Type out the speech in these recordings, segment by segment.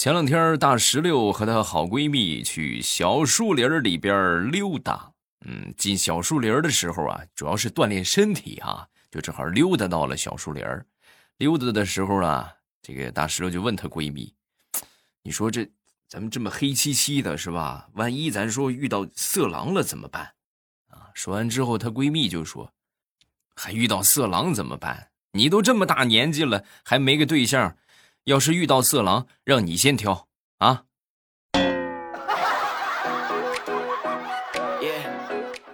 前两天，大石榴和她好闺蜜去小树林里边溜达。嗯，进小树林的时候啊，主要是锻炼身体啊，就正好溜达到了小树林。溜达的时候啊，这个大石榴就问她闺蜜：“你说这咱们这么黑漆漆的，是吧？万一咱说遇到色狼了怎么办？”啊，说完之后，她闺蜜就说：“还遇到色狼怎么办？你都这么大年纪了，还没个对象。”要是遇到色狼，让你先挑啊！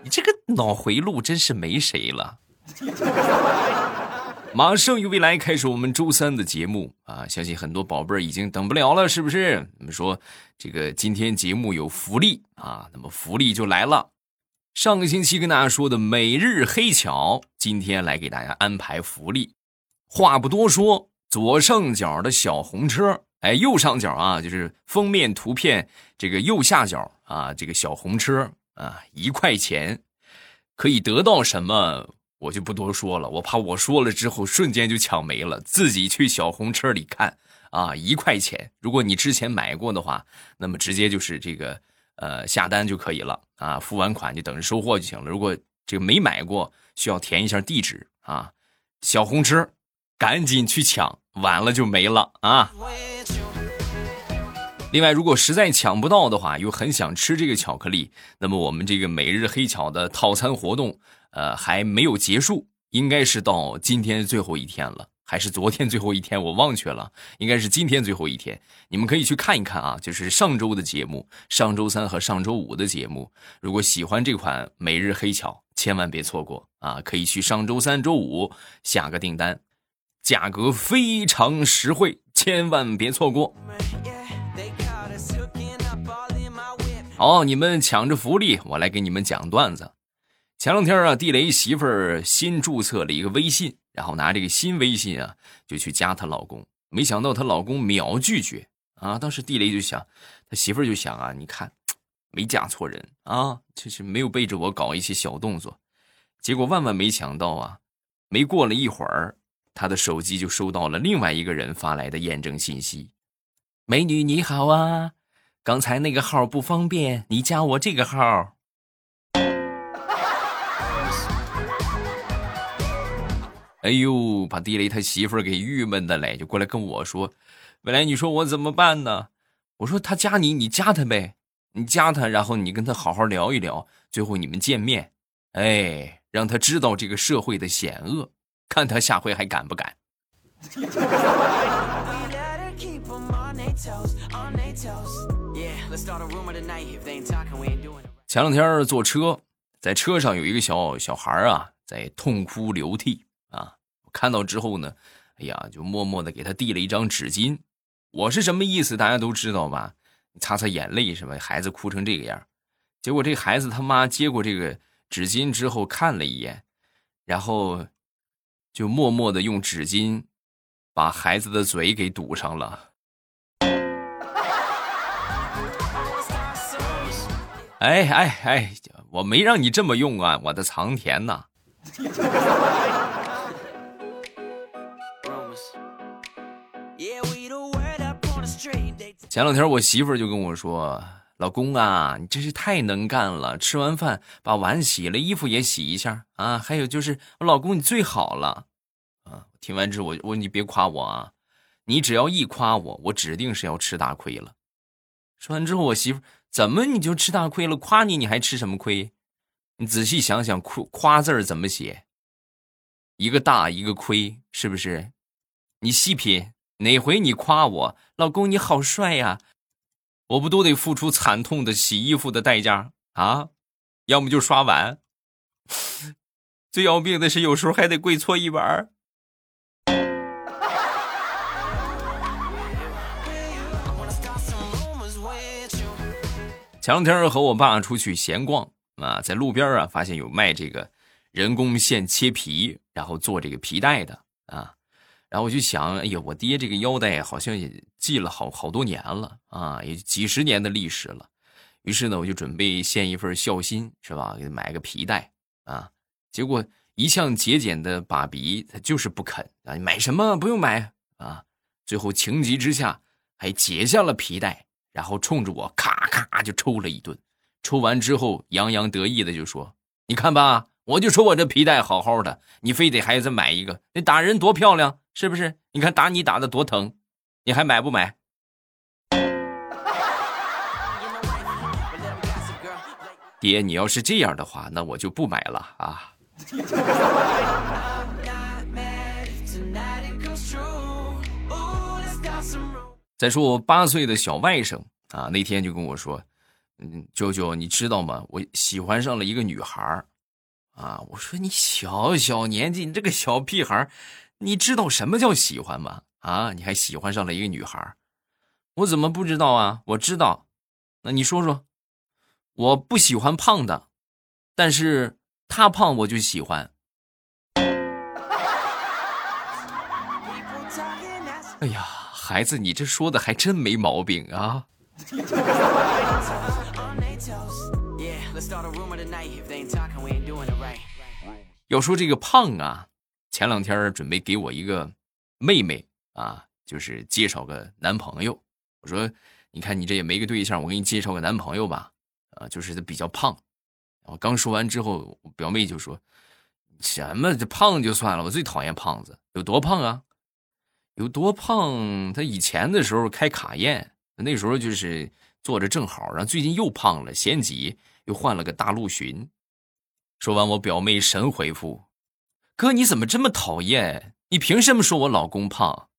你这个脑回路真是没谁了。马上与未来开始我们周三的节目啊！相信很多宝贝儿已经等不了了，是不是？我们说这个今天节目有福利啊，那么福利就来了。上个星期跟大家说的每日黑巧，今天来给大家安排福利。话不多说。左上角的小红车，哎，右上角啊，就是封面图片这个右下角啊，这个小红车啊，一块钱可以得到什么？我就不多说了，我怕我说了之后瞬间就抢没了。自己去小红车里看啊，一块钱。如果你之前买过的话，那么直接就是这个呃下单就可以了啊，付完款就等着收货就行了。如果这个没买过，需要填一下地址啊，小红车。赶紧去抢，晚了就没了啊！另外，如果实在抢不到的话，又很想吃这个巧克力，那么我们这个每日黑巧的套餐活动，呃，还没有结束，应该是到今天最后一天了，还是昨天最后一天？我忘却了，应该是今天最后一天。你们可以去看一看啊，就是上周的节目，上周三和上周五的节目。如果喜欢这款每日黑巧，千万别错过啊！可以去上周三、周五下个订单。价格非常实惠，千万别错过。好，你们抢着福利，我来给你们讲段子。前两天啊，地雷媳妇儿新注册了一个微信，然后拿这个新微信啊，就去加她老公。没想到她老公秒拒绝啊！当时地雷就想，他媳妇儿就想啊，你看，没嫁错人啊，就是没有背着我搞一些小动作。结果万万没想到啊，没过了一会儿。他的手机就收到了另外一个人发来的验证信息：“美女你好啊，刚才那个号不方便，你加我这个号。”哎呦，把地雷他媳妇儿给郁闷的嘞，就过来跟我说：“未来，你说我怎么办呢？”我说：“他加你，你加他呗，你加他，然后你跟他好好聊一聊，最后你们见面，哎，让他知道这个社会的险恶。”看他下回还敢不敢？前两天坐车，在车上有一个小小孩啊，在痛哭流涕啊。我看到之后呢，哎呀，就默默的给他递了一张纸巾。我是什么意思？大家都知道吧？擦擦眼泪是吧？孩子哭成这个样，结果这孩子他妈接过这个纸巾之后看了一眼，然后。就默默的用纸巾把孩子的嘴给堵上了。哎哎哎，我没让你这么用啊，我的藏田呐！前两天我媳妇儿就跟我说。老公啊，你真是太能干了！吃完饭把碗洗了，衣服也洗一下啊。还有就是，我老公你最好了啊！听完之后，我我你别夸我啊，你只要一夸我，我指定是要吃大亏了。说完之后，我媳妇怎么你就吃大亏了？夸你你还吃什么亏？你仔细想想，夸夸字儿怎么写？一个大一个亏，是不是？你细品，哪回你夸我老公你好帅呀？我不都得付出惨痛的洗衣服的代价啊？要么就刷碗，最要命的是有时候还得跪搓衣板儿。前两天和我爸出去闲逛啊，在路边啊发现有卖这个人工线切皮，然后做这个皮带的啊。然后我就想，哎呀，我爹这个腰带好像也系了好好多年了啊，也几十年的历史了。于是呢，我就准备献一份孝心，是吧？给他买个皮带啊。结果一向节俭的爸比，他就是不肯啊。你买什么不用买啊？最后情急之下，还解下了皮带，然后冲着我咔咔就抽了一顿。抽完之后，洋洋得意的就说：“你看吧，我就说我这皮带好好的，你非得还再买一个？那打人多漂亮，是不是？你看打你打的多疼，你还买不买？”爹，你要是这样的话，那我就不买了啊。再说我八岁的小外甥啊，那天就跟我说。嗯，舅舅，你知道吗？我喜欢上了一个女孩啊！我说你小小年纪，你这个小屁孩你知道什么叫喜欢吗？啊，你还喜欢上了一个女孩我怎么不知道啊？我知道，那你说说，我不喜欢胖的，但是他胖我就喜欢。哎呀，孩子，你这说的还真没毛病啊！要说这个胖啊，前两天准备给我一个妹妹啊，就是介绍个男朋友。我说，你看你这也没个对象，我给你介绍个男朋友吧。啊，就是他比较胖。我刚说完之后，我表妹就说：“什么这胖就算了，我最讨厌胖子。有多胖啊？有多胖？他以前的时候开卡宴，那时候就是坐着正好，然后最近又胖了，嫌挤。”又换了个大陆巡。说完，我表妹神回复：“哥，你怎么这么讨厌？你凭什么说我老公胖？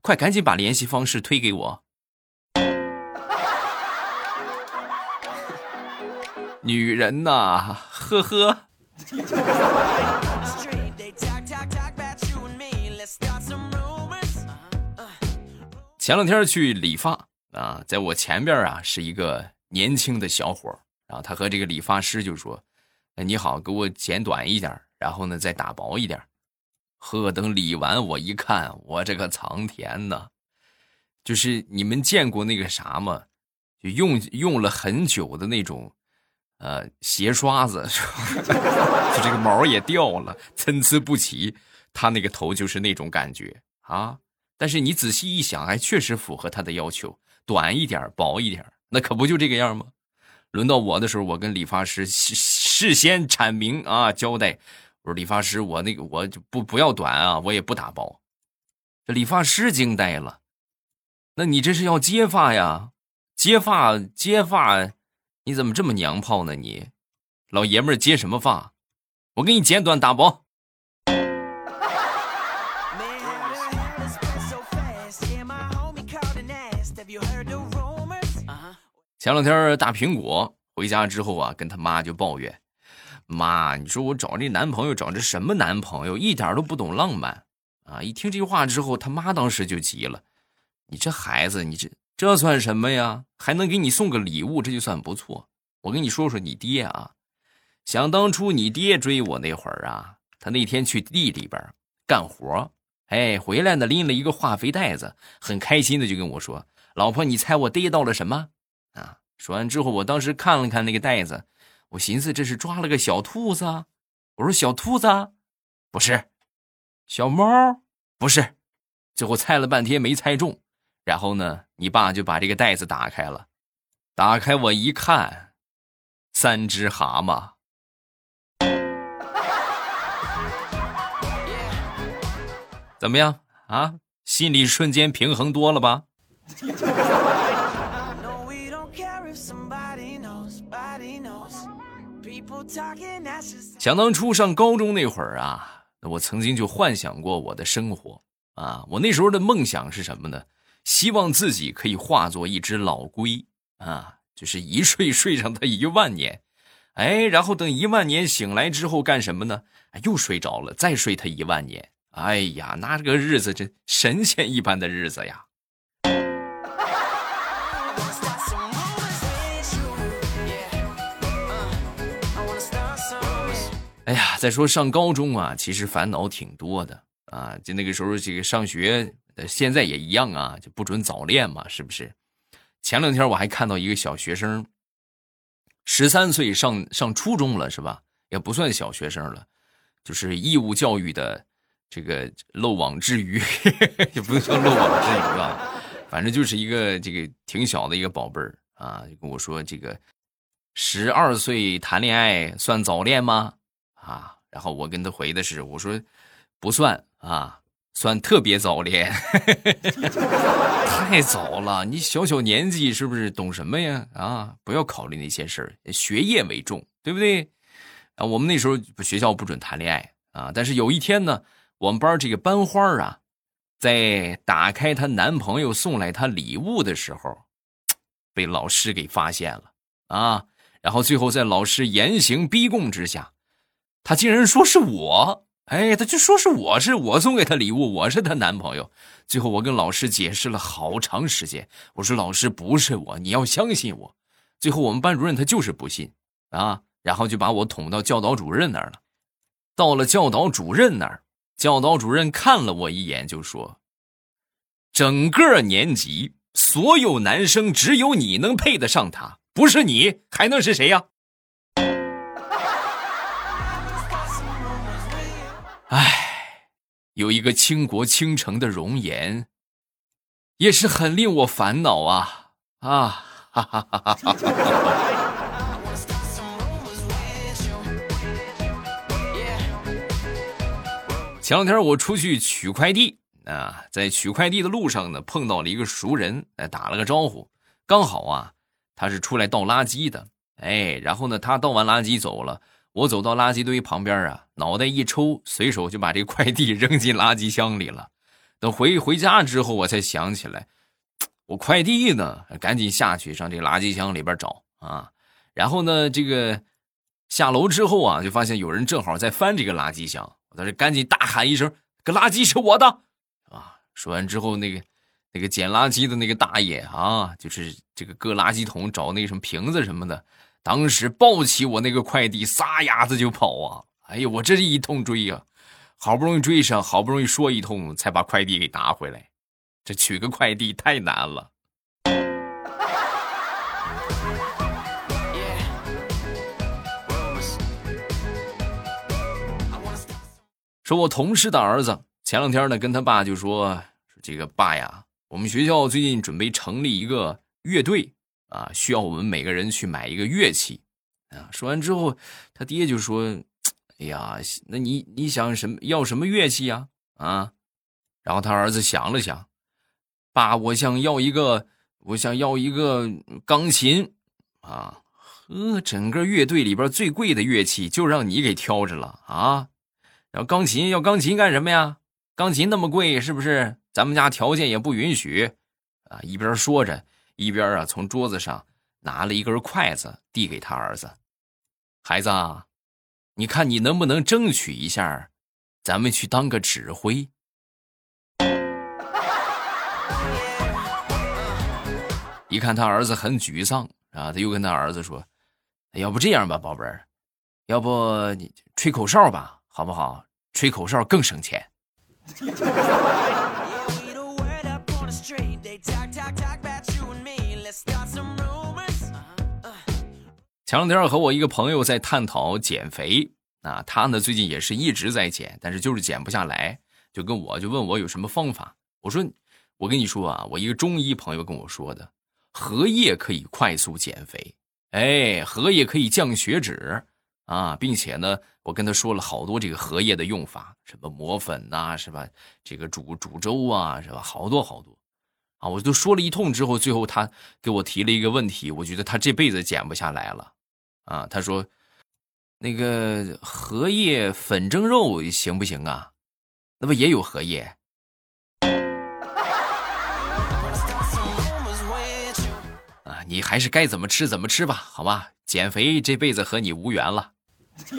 快赶紧把联系方式推给我。”女人呐，呵呵。前两天去理发啊，在我前边啊是一个年轻的小伙然后他和这个理发师就说：“你好，给我剪短一点，然后呢再打薄一点。”呵，等理完我一看，我这个苍天呐，就是你们见过那个啥吗？就用用了很久的那种，呃，鞋刷子，就这个毛也掉了，参差不齐。他那个头就是那种感觉啊。但是你仔细一想，还确实符合他的要求，短一点，薄一点，那可不就这个样吗？轮到我的时候，我跟理发师事事先阐明啊，交代，我说理发师，我那个我就不不要短啊，我也不打包。这理发师惊呆了，那你这是要接发呀？接发接发，你怎么这么娘炮呢？你老爷们儿接什么发？我给你剪短打薄。前两天大苹果回家之后啊，跟他妈就抱怨：“妈，你说我找这男朋友找这什么男朋友，一点都不懂浪漫啊！”一听这话之后，他妈当时就急了：“你这孩子，你这这算什么呀？还能给你送个礼物，这就算不错。我跟你说说你爹啊，想当初你爹追我那会儿啊，他那天去地里边干活，哎，回来呢拎了一个化肥袋子，很开心的就跟我说：‘老婆，你猜我逮到了什么？’”啊！说完之后，我当时看了看那个袋子，我寻思这是抓了个小兔子。我说小兔子，不是，小猫，不是。最后猜了半天没猜中，然后呢，你爸就把这个袋子打开了，打开我一看，三只蛤蟆。怎么样啊？心里瞬间平衡多了吧？想当初上高中那会儿啊，我曾经就幻想过我的生活啊。我那时候的梦想是什么呢？希望自己可以化作一只老龟啊，就是一睡睡上它一万年，哎，然后等一万年醒来之后干什么呢？又睡着了，再睡它一万年。哎呀，那这个日子真神仙一般的日子呀！哎呀，再说上高中啊，其实烦恼挺多的啊。就那个时候，这个上学，现在也一样啊，就不准早恋嘛，是不是？前两天我还看到一个小学生，十三岁上上初中了，是吧？也不算小学生了，就是义务教育的这个漏网之鱼，也不能说漏网之鱼吧。反正就是一个这个挺小的一个宝贝儿啊，就跟我说这个十二岁谈恋爱算早恋吗？啊，然后我跟他回的是我说不算啊，算特别早恋，太早了，你小小年纪是不是懂什么呀？啊，不要考虑那些事儿，学业为重，对不对？啊，我们那时候学校不准谈恋爱啊，但是有一天呢，我们班这个班花啊。在打开她男朋友送来她礼物的时候，被老师给发现了啊！然后最后在老师严刑逼供之下，他竟然说是我，哎，他就说是我是我送给她礼物，我是她男朋友。最后我跟老师解释了好长时间，我说老师不是我，你要相信我。最后我们班主任他就是不信啊，然后就把我捅到教导主任那儿了。到了教导主任那儿。教导主任看了我一眼，就说：“整个年级所有男生，只有你能配得上他，不是你还能是谁呀？”，有一个倾国倾城的容颜，也是很令我烦恼啊！啊，哈哈哈哈哈哈！前两天我出去取快递啊，在取快递的路上呢，碰到了一个熟人，哎，打了个招呼。刚好啊，他是出来倒垃圾的，哎，然后呢，他倒完垃圾走了，我走到垃圾堆旁边啊，脑袋一抽，随手就把这快递扔进垃圾箱里了。等回回家之后，我才想起来，我快递呢，赶紧下去上这垃圾箱里边找啊。然后呢，这个下楼之后啊，就发现有人正好在翻这个垃圾箱。我在这赶紧大喊一声：“个垃圾是我的！”啊！说完之后，那个那个捡垃圾的那个大爷啊，就是这个搁垃圾桶找那个什么瓶子什么的，当时抱起我那个快递，撒丫子就跑啊！哎呀，我这是一通追呀，好不容易追上，好不容易说一通，才把快递给拿回来。这取个快递太难了。说，我同事的儿子前两天呢，跟他爸就说：“说这个爸呀，我们学校最近准备成立一个乐队啊，需要我们每个人去买一个乐器啊。”说完之后，他爹就说：“哎呀，那你你想什么要什么乐器呀？啊？”然后他儿子想了想：“爸，我想要一个，我想要一个钢琴啊。呵，整个乐队里边最贵的乐器就让你给挑着了啊。”然后钢琴，要钢琴干什么呀？钢琴那么贵，是不是？咱们家条件也不允许，啊！一边说着，一边啊从桌子上拿了一根筷子递给他儿子：“孩子，啊你看你能不能争取一下，咱们去当个指挥？” 一看他儿子很沮丧啊，他又跟他儿子说：“要不这样吧，宝贝儿，要不你吹口哨吧。”好不好？吹口哨更省钱。前两天和我一个朋友在探讨减肥啊，他呢最近也是一直在减，但是就是减不下来，就跟我就问我有什么方法。我说，我跟你说啊，我一个中医朋友跟我说的，荷叶可以快速减肥，哎，荷叶可以降血脂。啊，并且呢，我跟他说了好多这个荷叶的用法，什么磨粉呐，是吧？这个煮煮粥啊，是吧？好多好多，啊，我都说了一通之后，最后他给我提了一个问题，我觉得他这辈子减不下来了，啊，他说，那个荷叶粉蒸肉行不行啊？那不也有荷叶？啊，你还是该怎么吃怎么吃吧，好吧？减肥这辈子和你无缘了。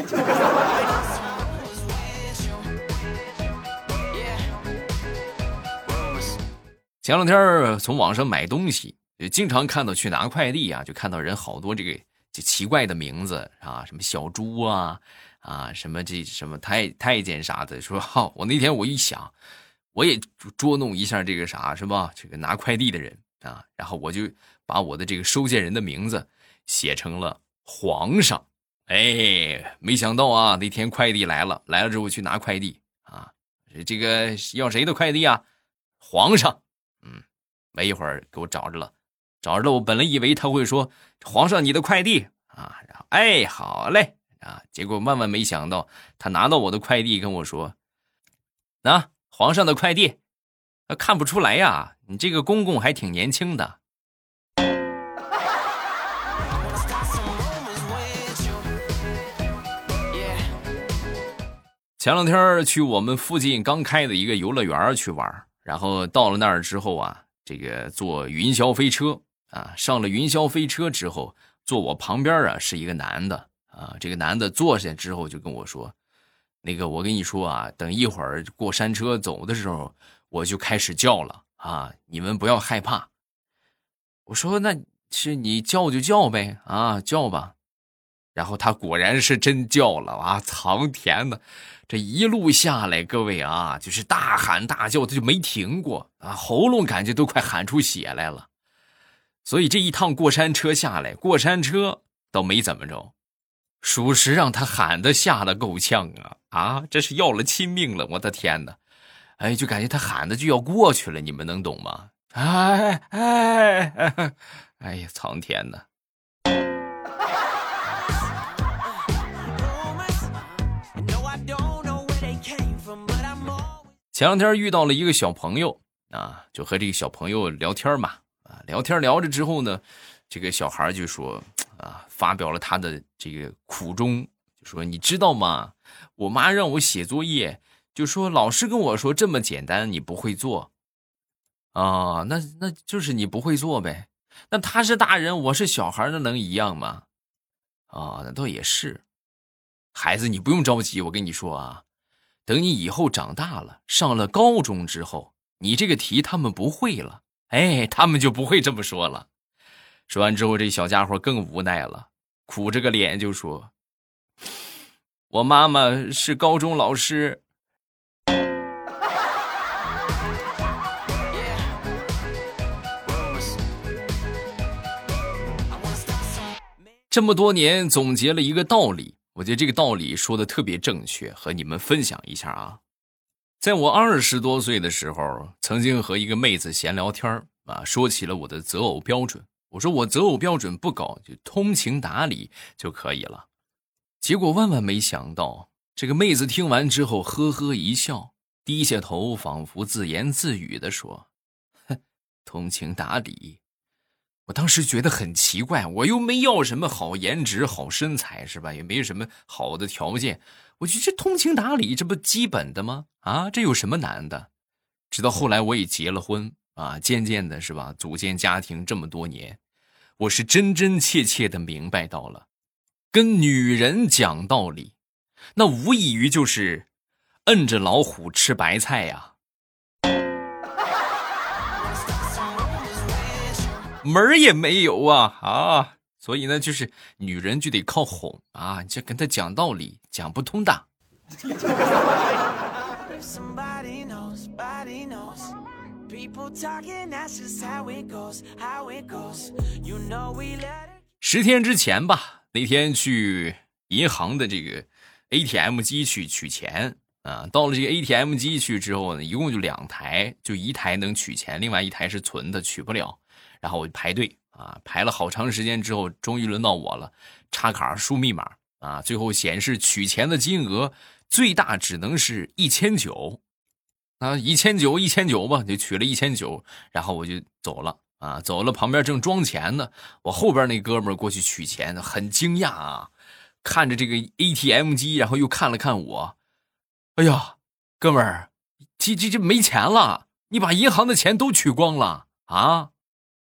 前两天从网上买东西，经常看到去拿快递啊，就看到人好多这个这奇怪的名字啊，什么小猪啊啊，什么这什么太太监啥的。说好，我那天我一想，我也捉弄一下这个啥是吧？这个拿快递的人啊，然后我就把我的这个收件人的名字写成了皇上。哎，没想到啊，那天快递来了，来了之后去拿快递啊，这个要谁的快递啊？皇上，嗯，没一会儿给我找着了，找着了。我本来以为他会说皇上你的快递啊，然后哎好嘞啊，结果万万没想到他拿到我的快递跟我说，那皇上的快递，看不出来呀，你这个公公还挺年轻的。前两天去我们附近刚开的一个游乐园去玩，然后到了那儿之后啊，这个坐云霄飞车啊，上了云霄飞车之后，坐我旁边啊是一个男的啊，这个男的坐下之后就跟我说：“那个我跟你说啊，等一会儿过山车走的时候，我就开始叫了啊，你们不要害怕。”我说：“那是你叫就叫呗啊，叫吧。”然后他果然是真叫了啊！藏田的，这一路下来，各位啊，就是大喊大叫，他就没停过啊，喉咙感觉都快喊出血来了。所以这一趟过山车下来，过山车倒没怎么着，属实让他喊的吓得够呛啊！啊，这是要了亲命了！我的天哪！哎，就感觉他喊的就要过去了，你们能懂吗？哎哎哎，哎呀，苍天呐！前两天遇到了一个小朋友啊，就和这个小朋友聊天嘛，聊天聊着之后呢，这个小孩就说啊，发表了他的这个苦衷，就说你知道吗？我妈让我写作业，就说老师跟我说这么简单，你不会做啊？那那就是你不会做呗？那他是大人，我是小孩，那能一样吗？啊，那倒也是，孩子，你不用着急，我跟你说啊。等你以后长大了，上了高中之后，你这个题他们不会了，哎，他们就不会这么说了。说完之后，这小家伙更无奈了，苦着个脸就说：“我妈妈是高中老师。”这么多年总结了一个道理。我觉得这个道理说的特别正确，和你们分享一下啊。在我二十多岁的时候，曾经和一个妹子闲聊天啊，说起了我的择偶标准。我说我择偶标准不高，就通情达理就可以了。结果万万没想到，这个妹子听完之后呵呵一笑，低下头，仿佛自言自语的说：“哼，通情达理。”我当时觉得很奇怪，我又没要什么好颜值、好身材，是吧？也没什么好的条件，我觉得这通情达理，这不基本的吗？啊，这有什么难的？直到后来我也结了婚啊，渐渐的是吧，组建家庭这么多年，我是真真切切的明白到了，跟女人讲道理，那无异于就是摁着老虎吃白菜呀。门儿也没有啊啊！所以呢，就是女人就得靠哄啊，你就跟她讲道理，讲不通的。十天之前吧，那天去银行的这个 ATM 机去取钱啊，到了这个 ATM 机去之后呢，一共就两台，就一台能取钱，另外一台是存的，取不了。然后我就排队啊，排了好长时间之后，终于轮到我了。插卡输密码啊，最后显示取钱的金额最大只能是一千九，啊，一千九一千九吧，就取了一千九，然后我就走了啊，走了。旁边正装钱呢，我后边那哥们过去取钱，很惊讶啊，看着这个 ATM 机，然后又看了看我，哎呀，哥们儿，这这这没钱了，你把银行的钱都取光了啊？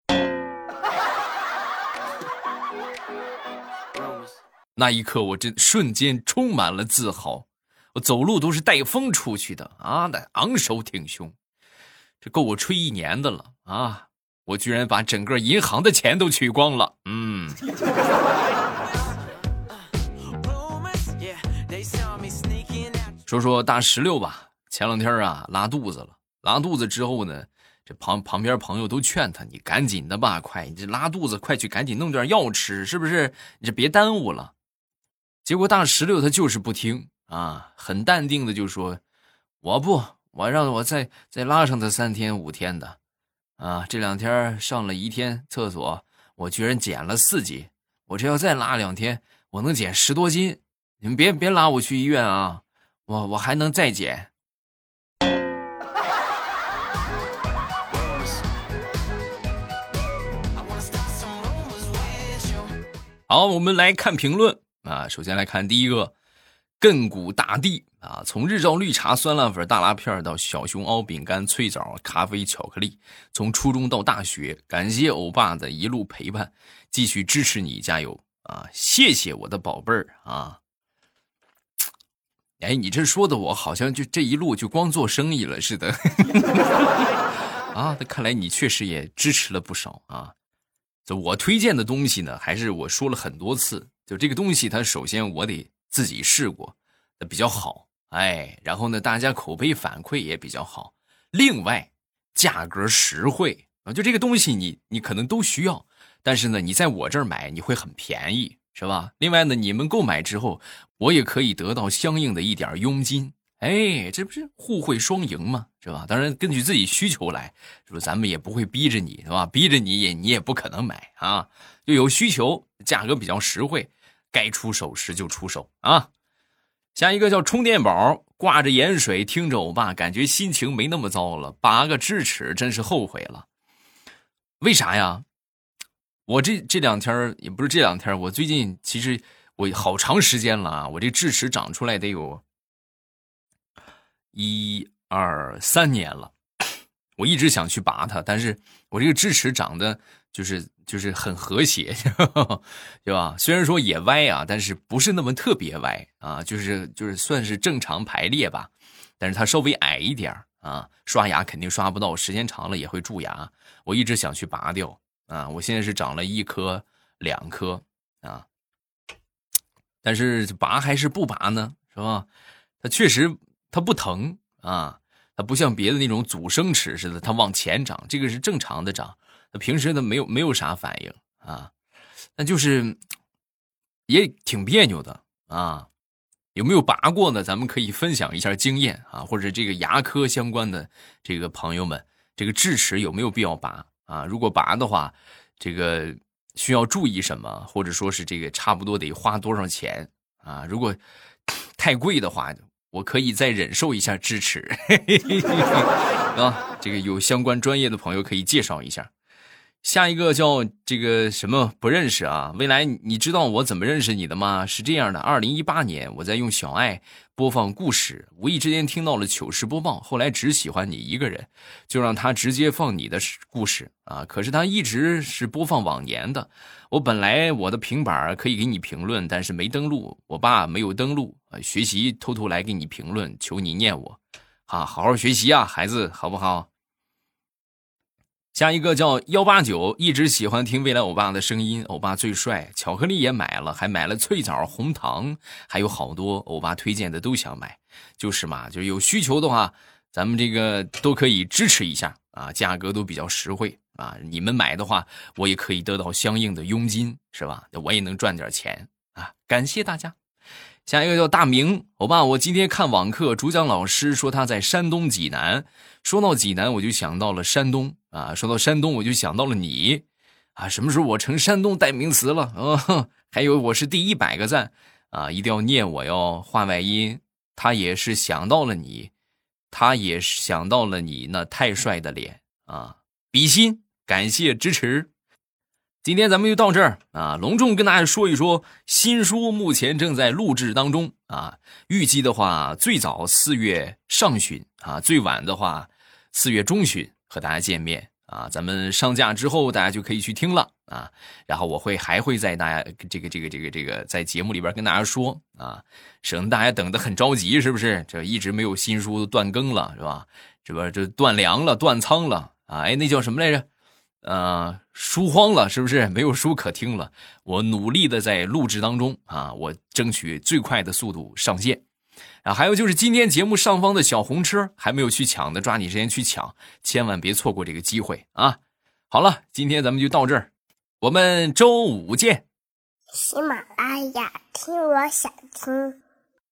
那一刻，我真瞬间充满了自豪。我走路都是带风出去的啊，那昂首挺胸，这够我吹一年的了啊！我居然把整个银行的钱都取光了。嗯。说说大石榴吧，前两天啊拉肚子了，拉肚子之后呢，这旁旁边朋友都劝他，你赶紧的吧，快，你这拉肚子，快去赶紧弄点药吃，是不是？你这别耽误了。结果大石榴他就是不听啊，很淡定的就说：“我不，我让我再再拉上他三天五天的。”啊，这两天上了一天厕所，我居然减了四斤。我这要再拉两天，我能减十多斤。你们别别拉我去医院啊，我我还能再减。好，我们来看评论啊。首先来看第一个，亘古大帝啊，从日照绿茶、酸辣粉、大辣片到小熊猫饼干、脆枣、咖啡、巧克力，从初中到大学，感谢欧巴的一路陪伴，继续支持你，加油啊！谢谢我的宝贝儿啊！哎，你这说的我好像就这一路就光做生意了似的 啊！那看来你确实也支持了不少啊。就我推荐的东西呢，还是我说了很多次，就这个东西，它首先我得自己试过，那比较好，哎，然后呢，大家口碑反馈也比较好，另外价格实惠啊，就这个东西你你可能都需要，但是呢，你在我这儿买你会很便宜，是吧？另外呢，你们购买之后，我也可以得到相应的一点佣金。哎，这不是互惠双赢吗？是吧？当然，根据自己需求来，是不是？咱们也不会逼着你，是吧？逼着你也你也不可能买啊。就有需求，价格比较实惠，该出手时就出手啊。下一个叫充电宝，挂着盐水听着欧巴，感觉心情没那么糟了。拔个智齿真是后悔了，为啥呀？我这这两天也不是这两天，我最近其实我好长时间了啊，我这智齿长出来得有。一二三年了，我一直想去拔它，但是我这个智齿长得就是就是很和谐，对吧？虽然说也歪啊，但是不是那么特别歪啊，就是就是算是正常排列吧，但是它稍微矮一点啊，刷牙肯定刷不到，时间长了也会蛀牙。我一直想去拔掉啊，我现在是长了一颗两颗啊，但是拔还是不拔呢？是吧？它确实。它不疼啊，它不像别的那种阻生齿似的，它往前长，这个是正常的长。它平时它没有没有啥反应啊，那就是也挺别扭的啊。有没有拔过呢？咱们可以分享一下经验啊，或者这个牙科相关的这个朋友们，这个智齿有没有必要拔啊？如果拔的话，这个需要注意什么，或者说是这个差不多得花多少钱啊？如果太贵的话。我可以再忍受一下支持，啊，这个有相关专业的朋友可以介绍一下。下一个叫这个什么不认识啊？未来你知道我怎么认识你的吗？是这样的，二零一八年我在用小爱播放故事，无意之间听到了糗事播报，后来只喜欢你一个人，就让他直接放你的故事啊。可是他一直是播放往年的，我本来我的平板可以给你评论，但是没登录，我爸没有登录啊，学习偷偷来给你评论，求你念我，啊，好好学习啊，孩子，好不好？下一个叫幺八九，一直喜欢听未来欧巴的声音，欧巴最帅，巧克力也买了，还买了脆枣、红糖，还有好多欧巴推荐的都想买，就是嘛，就是有需求的话，咱们这个都可以支持一下啊，价格都比较实惠啊，你们买的话，我也可以得到相应的佣金，是吧？我也能赚点钱啊，感谢大家。下一个叫大明，欧巴，我今天看网课，主讲老师说他在山东济南，说到济南，我就想到了山东。啊，说到山东，我就想到了你。啊，什么时候我成山东代名词了？啊？还有我是第一百个赞。啊，一定要念我哟，话外音，他也是想到了你，他也是想到了你那太帅的脸。啊，比心，感谢支持。今天咱们就到这儿啊！隆重跟大家说一说，新书目前正在录制当中啊。预计的话，最早四月上旬啊，最晚的话四月中旬和大家见面啊。咱们上架之后，大家就可以去听了啊。然后我会还会在大家这个这个这个这个在节目里边跟大家说啊，省得大家等得很着急，是不是？这一直没有新书断更了，是吧？这不这断粮了、断仓了啊？哎，那叫什么来着？呃，书荒了，是不是没有书可听了？我努力的在录制当中啊，我争取最快的速度上线。啊，还有就是今天节目上方的小红车还没有去抢的，抓紧时间去抢，千万别错过这个机会啊！好了，今天咱们就到这儿，我们周五见。喜马拉雅听，我想听。